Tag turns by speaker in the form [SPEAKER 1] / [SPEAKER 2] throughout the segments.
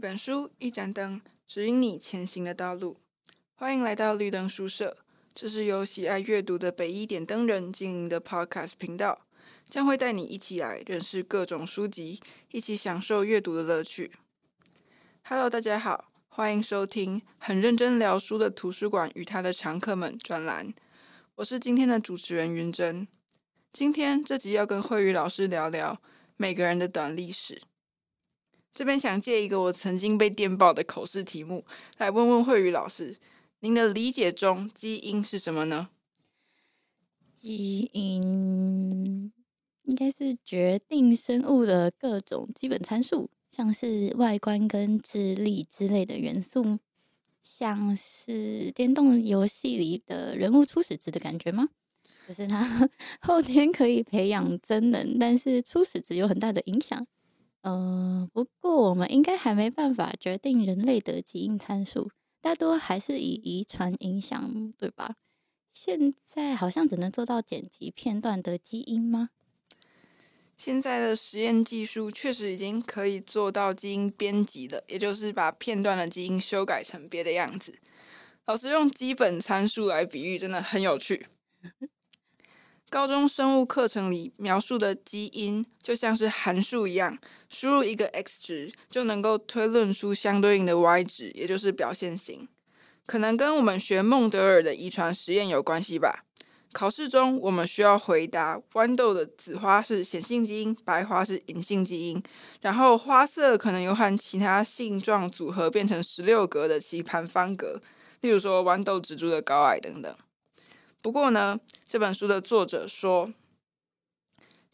[SPEAKER 1] 一本书，一盏灯，指引你前行的道路。欢迎来到绿灯书社，这是由喜爱阅读的北一点灯人经营的 Podcast 频道，将会带你一起来认识各种书籍，一起享受阅读的乐趣。Hello，大家好，欢迎收听很认真聊书的图书馆与他的常客们专栏。我是今天的主持人云珍。今天这集要跟慧宇老师聊聊每个人的短历史。这边想借一个我曾经被电爆的口试题目来问问慧宇老师：您的理解中，基因是什么呢？
[SPEAKER 2] 基因应该是决定生物的各种基本参数，像是外观跟智力之类的元素，像是电动游戏里的人物初始值的感觉吗？就是他 后天可以培养真能，但是初始值有很大的影响。嗯、呃，不过我们应该还没办法决定人类的基因参数，大多还是以遗传影响，对吧？现在好像只能做到剪辑片段的基因吗？
[SPEAKER 1] 现在的实验技术确实已经可以做到基因编辑了，也就是把片段的基因修改成别的样子。老师用基本参数来比喻，真的很有趣。高中生物课程里描述的基因，就像是函数一样，输入一个 x 值，就能够推论出相对应的 y 值，也就是表现型。可能跟我们学孟德尔的遗传实验有关系吧。考试中我们需要回答：豌豆的紫花是显性基因，白花是隐性基因。然后花色可能又和其他性状组合变成十六格的棋盘方格，例如说豌豆植株的高矮等等。不过呢，这本书的作者说，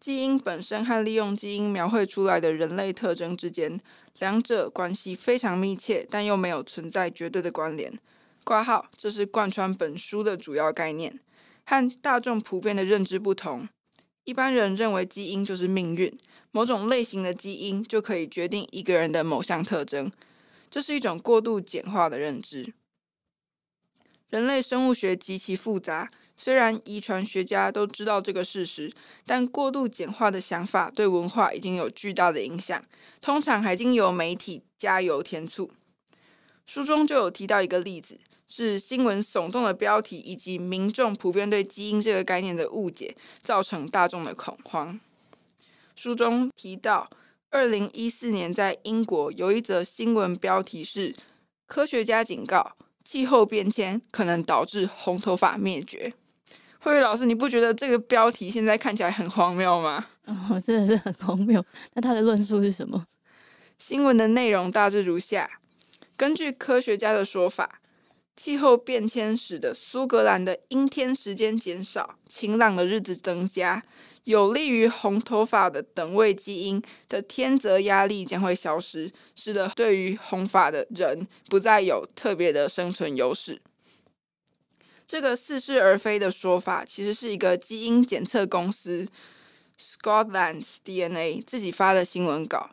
[SPEAKER 1] 基因本身和利用基因描绘出来的人类特征之间，两者关系非常密切，但又没有存在绝对的关联。括号，这是贯穿本书的主要概念。和大众普遍的认知不同，一般人认为基因就是命运，某种类型的基因就可以决定一个人的某项特征，这是一种过度简化的认知。人类生物学极其复杂，虽然遗传学家都知道这个事实，但过度简化的想法对文化已经有巨大的影响，通常还经由媒体加油添醋。书中就有提到一个例子，是新闻耸动的标题以及民众普遍对基因这个概念的误解，造成大众的恐慌。书中提到，二零一四年在英国有一则新闻标题是“科学家警告”。气候变迁可能导致红头发灭绝。慧宇老师，你不觉得这个标题现在看起来很荒谬吗？
[SPEAKER 2] 哦，真的是很荒谬。那他的论述是什么？
[SPEAKER 1] 新闻的内容大致如下：根据科学家的说法，气候变迁使得苏格兰的阴天时间减少，晴朗的日子增加。有利于红头发的等位基因的天择压力将会消失，使得对于红发的人不再有特别的生存优势。这个似是而非的说法，其实是一个基因检测公司 Scotland's DNA 自己发的新闻稿。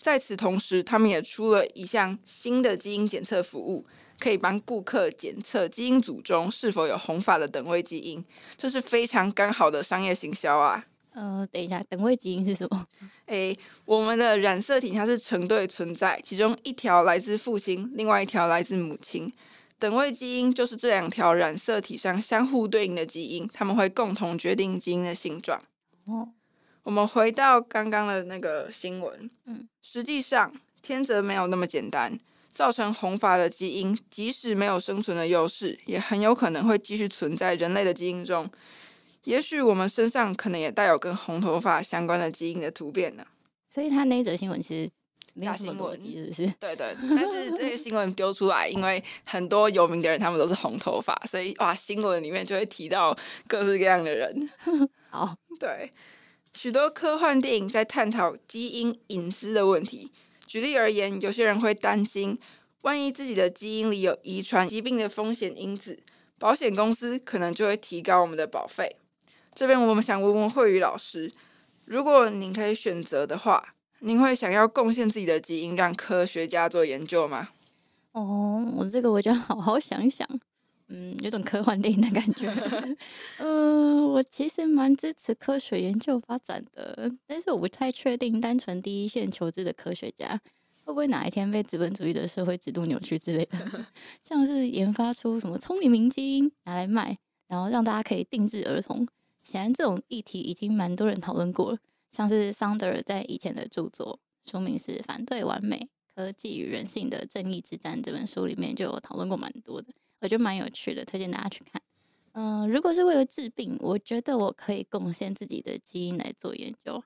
[SPEAKER 1] 在此同时，他们也出了一项新的基因检测服务。可以帮顾客检测基因组中是否有红发的等位基因，这是非常刚好的商业行销啊。
[SPEAKER 2] 呃，等一下，等位基因是什么？
[SPEAKER 1] 诶，我们的染色体它是成对存在，其中一条来自父亲，另外一条来自母亲。等位基因就是这两条染色体上相互对应的基因，它们会共同决定基因的性状。哦，我们回到刚刚的那个新闻，嗯，实际上天择没有那么简单。造成红发的基因，即使没有生存的优势，也很有可能会继续存在人类的基因中。也许我们身上可能也带有跟红头发相关的基因的突变呢。
[SPEAKER 2] 所以他那则新闻其实没有什么逻辑，是不是？
[SPEAKER 1] 对对。但是这些新闻丢出来，因为很多有名的人他们都是红头发，所以哇，新闻里面就会提到各式各样的人。
[SPEAKER 2] 好，
[SPEAKER 1] 对，许多科幻电影在探讨基因隐私的问题。举例而言，有些人会担心，万一自己的基因里有遗传疾病的风险因子，保险公司可能就会提高我们的保费。这边我们想问问慧宇老师，如果您可以选择的话，您会想要贡献自己的基因让科学家做研究吗？
[SPEAKER 2] 哦，我这个我就好好想想。嗯，有种科幻电影的感觉。嗯、呃，我其实蛮支持科学研究发展的，但是我不太确定单纯第一线求知的科学家会不会哪一天被资本主义的社会制度扭曲之类的？像是研发出什么聪明明基因拿来卖，然后让大家可以定制儿童。显然，这种议题已经蛮多人讨论过了。像是桑德尔在以前的著作，书名是《反对完美科技与人性的正义之战》这本书里面就有讨论过蛮多的，我觉得蛮有趣的，推荐大家去看。嗯、呃，如果是为了治病，我觉得我可以贡献自己的基因来做研究。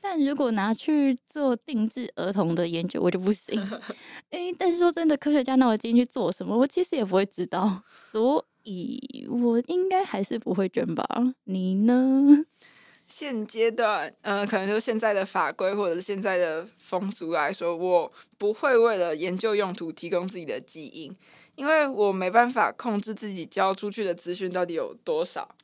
[SPEAKER 2] 但如果拿去做定制儿童的研究，我就不行。诶、欸，但是说真的，科学家拿我基因去做什么，我其实也不会知道，所以我应该还是不会捐吧？你呢？
[SPEAKER 1] 现阶段，嗯、呃，可能就现在的法规或者是现在的风俗来说，我不会为了研究用途提供自己的基因，因为我没办法控制自己交出去的资讯到底有多少。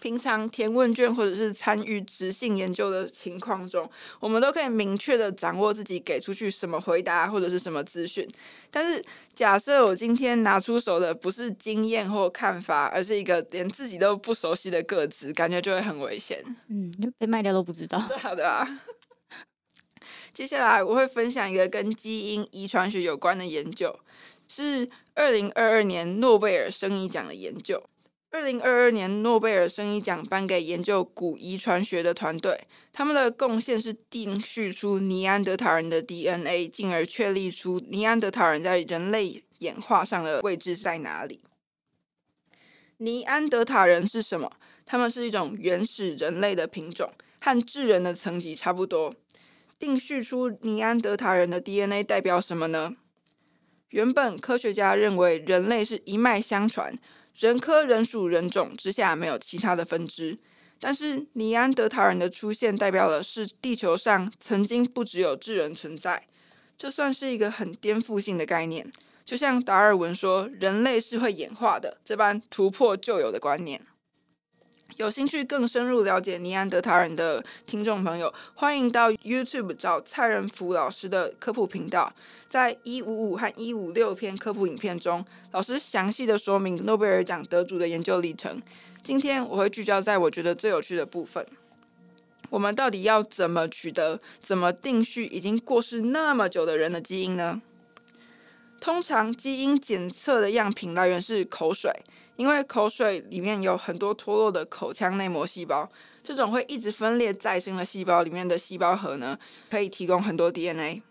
[SPEAKER 1] 平常填问卷或者是参与直性研究的情况中，我们都可以明确的掌握自己给出去什么回答或者是什么资讯。但是假设我今天拿出手的不是经验或看法，而是一个连自己都不熟悉的个子，感觉就会很危险。
[SPEAKER 2] 嗯，被卖掉都不知道。
[SPEAKER 1] 对啊，对啊。接下来我会分享一个跟基因遗传学有关的研究，是二零二二年诺贝尔生理奖的研究。二零二二年诺贝尔生理奖颁给研究古遗传学的团队，他们的贡献是定序出尼安德塔人的 DNA，进而确立出尼安德塔人在人类演化上的位置在哪里。尼安德塔人是什么？他们是一种原始人类的品种，和智人的层级差不多。定序出尼安德塔人的 DNA 代表什么呢？原本科学家认为人类是一脉相传。人科人属人种之下没有其他的分支，但是尼安德塔人的出现代表的是地球上曾经不只有智人存在，这算是一个很颠覆性的概念，就像达尔文说人类是会演化的这般突破旧有的观念。有兴趣更深入了解尼安德塔人的听众朋友，欢迎到 YouTube 找蔡仁福老师的科普频道。在一五五和一五六篇科普影片中，老师详细的说明诺贝尔奖得主的研究历程。今天我会聚焦在我觉得最有趣的部分：我们到底要怎么取得、怎么定序已经过世那么久的人的基因呢？通常基因检测的样品来源是口水。因为口水里面有很多脱落的口腔内膜细胞，这种会一直分裂再生的细胞里面的细胞核呢，可以提供很多 DNA。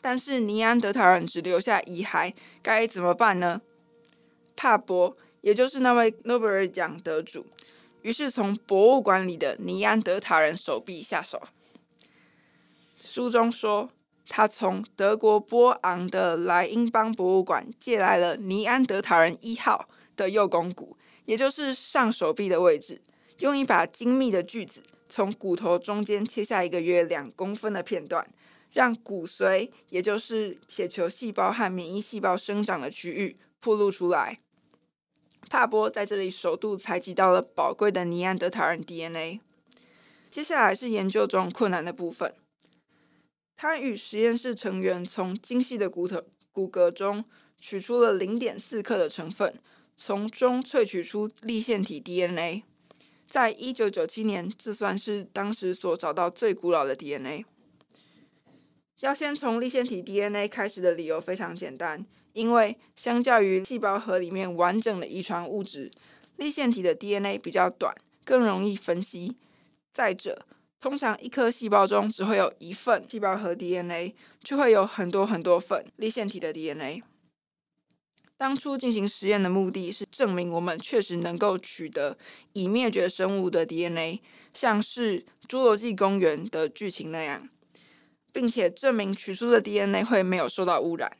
[SPEAKER 1] 但是尼安德塔人只留下遗骸，该怎么办呢？帕博，也就是那位诺贝尔奖得主，于是从博物馆里的尼安德塔人手臂下手。书中说，他从德国波昂的莱茵邦博物馆借来了尼安德塔人一号。的右肱骨，也就是上手臂的位置，用一把精密的锯子从骨头中间切下一个约两公分的片段，让骨髓，也就是血球细胞和免疫细胞生长的区域，暴露出来。帕波在这里首度采集到了宝贵的尼安德塔人 DNA。接下来是研究中困难的部分，他与实验室成员从精细的骨头骨骼中取出了零点四克的成分。从中萃取出立线体 DNA，在一九九七年，这算是当时所找到最古老的 DNA。要先从立线体 DNA 开始的理由非常简单，因为相较于细胞核里面完整的遗传物质，立线体的 DNA 比较短，更容易分析。再者，通常一颗细胞中只会有一份细胞核 DNA，就会有很多很多份粒线体的 DNA。当初进行实验的目的是证明我们确实能够取得已灭绝生物的 DNA，像是《侏罗纪公园》的剧情那样，并且证明取出的 DNA 会没有受到污染。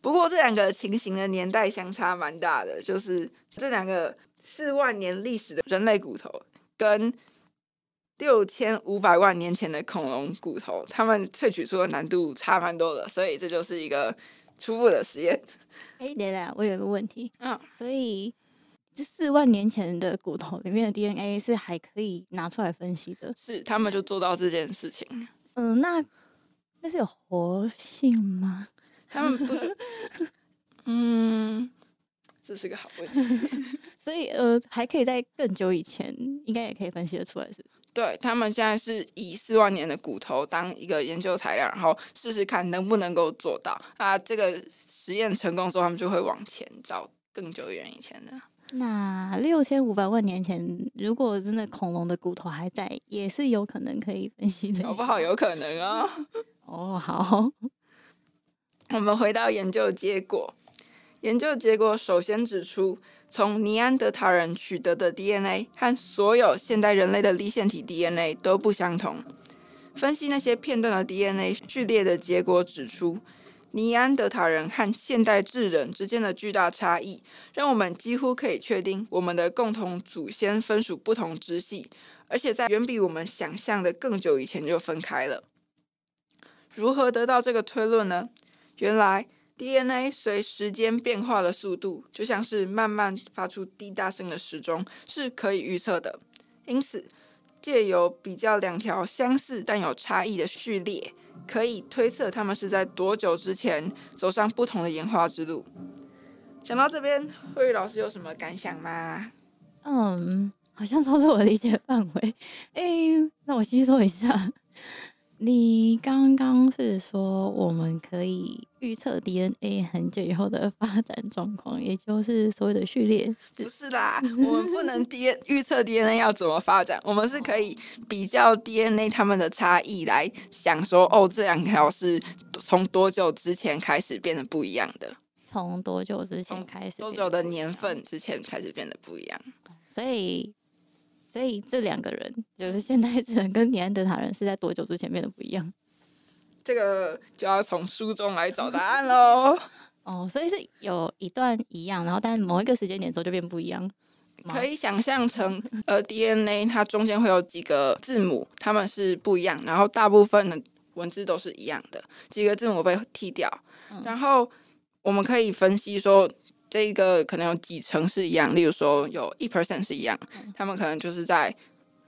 [SPEAKER 1] 不过这两个情形的年代相差蛮大的，就是这两个四万年历史的人类骨头跟六千五百万年前的恐龙骨头，他们萃取出的难度差蛮多的，所以这就是一个初步的实验。
[SPEAKER 2] 哎，等等，我有个问题。嗯，所以这四万年前的骨头里面的 DNA 是还可以拿出来分析的？
[SPEAKER 1] 是，他们就做到这件事情。
[SPEAKER 2] 嗯，那那是有活性吗？
[SPEAKER 1] 他们不是。嗯，这是个好问题。
[SPEAKER 2] 所以呃，还可以在更久以前，应该也可以分析得出来是？
[SPEAKER 1] 对，他们现在是以四万年的骨头当一个研究材料，然后试试看能不能够做到。啊，这个实验成功之后，他们就会往前找更久远以前的。
[SPEAKER 2] 那六千五百万年前，如果真的恐龙的骨头还在，也是有可能可以分析的。
[SPEAKER 1] 搞不好有可能哦。
[SPEAKER 2] 哦，好。
[SPEAKER 1] 我们回到研究结果，研究结果首先指出。从尼安德塔人取得的 DNA 和所有现代人类的粒线体 DNA 都不相同。分析那些片段的 DNA 序列的结果指出，尼安德塔人和现代智人之间的巨大差异，让我们几乎可以确定我们的共同祖先分属不同支系，而且在远比我们想象的更久以前就分开了。如何得到这个推论呢？原来。DNA 随时间变化的速度，就像是慢慢发出滴答声的时钟，是可以预测的。因此，借由比较两条相似但有差异的序列，可以推测他们是在多久之前走上不同的演化之路。讲到这边，慧宇老师有什么感想吗？
[SPEAKER 2] 嗯，好像超出我理解范围。哎、那我吸收一下。你刚刚是说我们可以预测 DNA 很久以后的发展状况，也就是所谓的序列？
[SPEAKER 1] 不是啦，我们不能 D 预测 DNA 要怎么发展，我们是可以比较 DNA 它们的差异来想说，哦，这两条是从多久之前开始变得不一样的？
[SPEAKER 2] 从多久之前开始？
[SPEAKER 1] 多久的年份之前开始变得不一样？
[SPEAKER 2] 所以。所以这两个人就是现代人跟尼安德塔人是在多久之前变得不一样？
[SPEAKER 1] 这个就要从书中来找答案喽。
[SPEAKER 2] 哦，所以是有一段一样，然后但某一个时间点之后就变不一样。
[SPEAKER 1] 可以想象成呃 DNA 它中间会有几个字母，它们是不一样，然后大部分的文字都是一样的，几个字母被剔掉，嗯、然后我们可以分析说。这一个可能有几成是一样，例如说有一 percent 是一样，他们可能就是在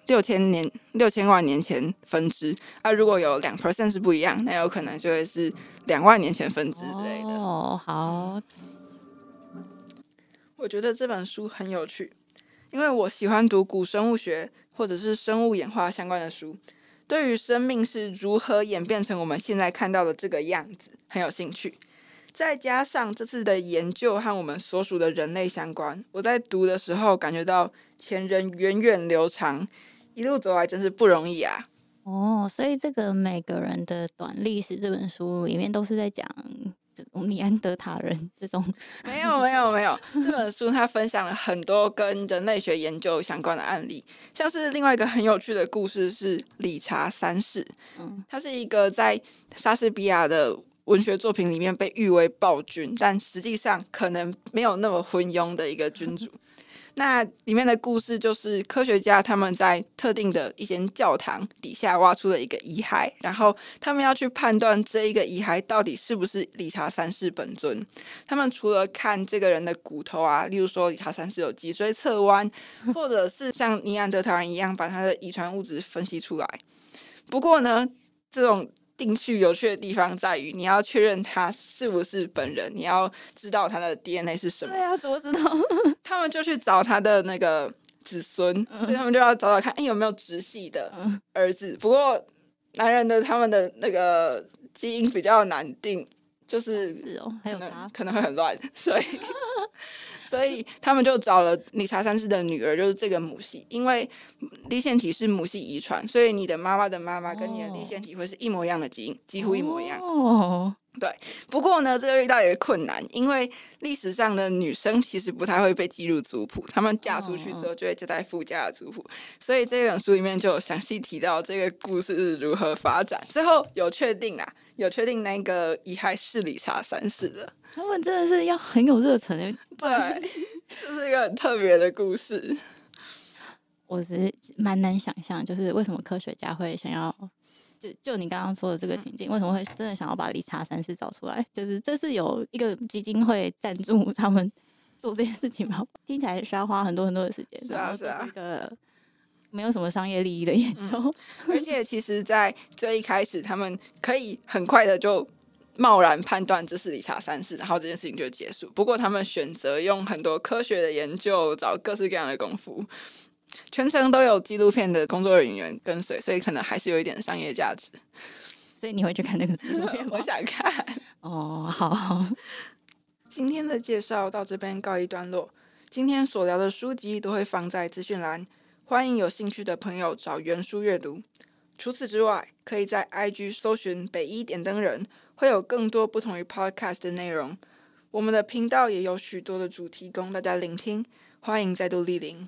[SPEAKER 1] 六千年、六千万年前分支。啊，如果有两 percent 是不一样，那有可能就会是两万年前分支之类的。
[SPEAKER 2] 哦，好。
[SPEAKER 1] 我觉得这本书很有趣，因为我喜欢读古生物学或者是生物演化相关的书，对于生命是如何演变成我们现在看到的这个样子很有兴趣。再加上这次的研究和我们所属的人类相关，我在读的时候感觉到前人源远流长，一路走来真是不容易啊！
[SPEAKER 2] 哦，所以这个每个人的短历史这本书里面都是在讲这种尼安德塔人这种？
[SPEAKER 1] 没有没有没有，这本书它分享了很多跟人类学研究相关的案例，像是另外一个很有趣的故事是理查三世，嗯，他是一个在莎士比亚的。文学作品里面被誉为暴君，但实际上可能没有那么昏庸的一个君主。那里面的故事就是科学家他们在特定的一间教堂底下挖出了一个遗骸，然后他们要去判断这一个遗骸到底是不是理查三世本尊。他们除了看这个人的骨头啊，例如说理查三世有脊椎侧弯，或者是像尼安德塔人一样把他的遗传物质分析出来。不过呢，这种。兴趣有趣的地方在于，你要确认他是不是本人，你要知道他的 DNA 是什么。
[SPEAKER 2] 对啊，怎么知道？
[SPEAKER 1] 他们就去找他的那个子孙，嗯、所以他们就要找找看，哎，有没有直系的儿子。嗯、不过男人的他们的那个基因比较难定，就是
[SPEAKER 2] 是哦，还有他
[SPEAKER 1] 可能会很乱，所以。所以他们就找了理查三世的女儿，就是这个母系，因为粒线体是母系遗传，所以你的妈妈的妈妈跟你的粒线体会是一模一样的基因，几乎一模一样。哦，对。不过呢，这个遇到一个困难，因为历史上的女生其实不太会被记入族谱，她们嫁出去之后就会接待夫家的族谱，所以这本书里面就有详细提到这个故事是如何发展，最后有确定啦，有确定那个遗骸是理查三世的。
[SPEAKER 2] 他们真的是要很有热忱，
[SPEAKER 1] 对，这是一个很特别的故事。
[SPEAKER 2] 我是蛮难想象，就是为什么科学家会想要，就就你刚刚说的这个情境，为什么会真的想要把理查三世找出来？就是这是有一个基金会赞助他们做这件事情吗？听起来需要花很多很多的时间，
[SPEAKER 1] 是啊，是啊，
[SPEAKER 2] 一个没有什么商业利益的研究。
[SPEAKER 1] 嗯，而且其实，在最一开始，他们可以很快的就。贸然判断这是理查三世，然后这件事情就结束。不过他们选择用很多科学的研究，找各式各样的功夫，全程都有纪录片的工作人员跟随，所以可能还是有一点商业价值。
[SPEAKER 2] 所以你会去看那个纪录片？
[SPEAKER 1] 我想看。
[SPEAKER 2] 哦，好好。
[SPEAKER 1] 今天的介绍到这边告一段落。今天所聊的书籍都会放在资讯栏，欢迎有兴趣的朋友找原书阅读。除此之外，可以在 IG 搜寻北一点灯人，会有更多不同于 Podcast 的内容。我们的频道也有许多的主题供大家聆听，欢迎再度莅临。